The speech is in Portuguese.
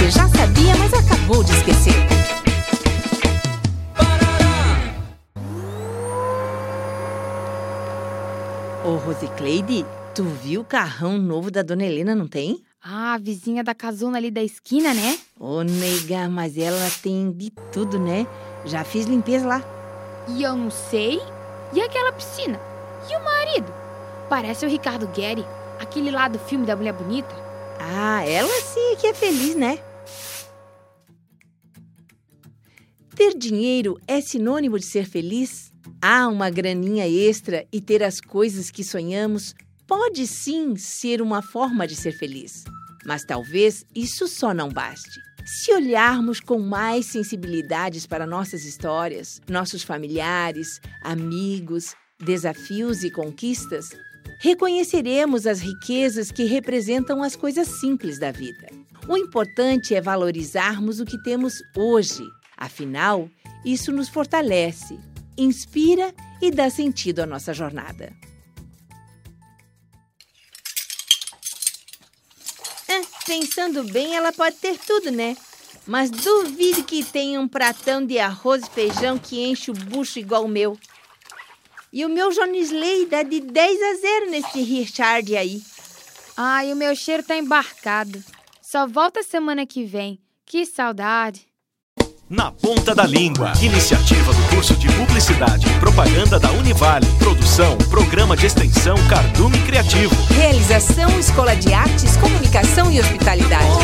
você já sabia, mas acabou de esquecer. Ô, Rosicleide, tu viu o carrão novo da Dona Helena, não tem? Ah, a vizinha da casona ali da esquina, né? Ô, nega, mas ela tem de tudo, né? Já fiz limpeza lá. E eu não sei. E aquela piscina? E o marido? Parece o Ricardo Guerri, aquele lá do filme da Mulher Bonita. Ah, ela sim que é feliz, né? Ter dinheiro é sinônimo de ser feliz? Há uma graninha extra e ter as coisas que sonhamos pode sim ser uma forma de ser feliz. Mas talvez isso só não baste. Se olharmos com mais sensibilidades para nossas histórias, nossos familiares, amigos, desafios e conquistas, reconheceremos as riquezas que representam as coisas simples da vida. O importante é valorizarmos o que temos hoje. Afinal, isso nos fortalece, inspira e dá sentido à nossa jornada. É, pensando bem, ela pode ter tudo, né? Mas duvido que tenha um pratão de arroz e feijão que enche o bucho igual o meu. E o meu Jonisley dá de 10 a 0 nesse Richard aí. Ai, o meu cheiro tá embarcado. Só volta semana que vem. Que saudade. Na Ponta da Língua. Iniciativa do curso de Publicidade e Propaganda da Univale. Produção, Programa de Extensão Cardume Criativo. Realização Escola de Artes, Comunicação e Hospitalidade.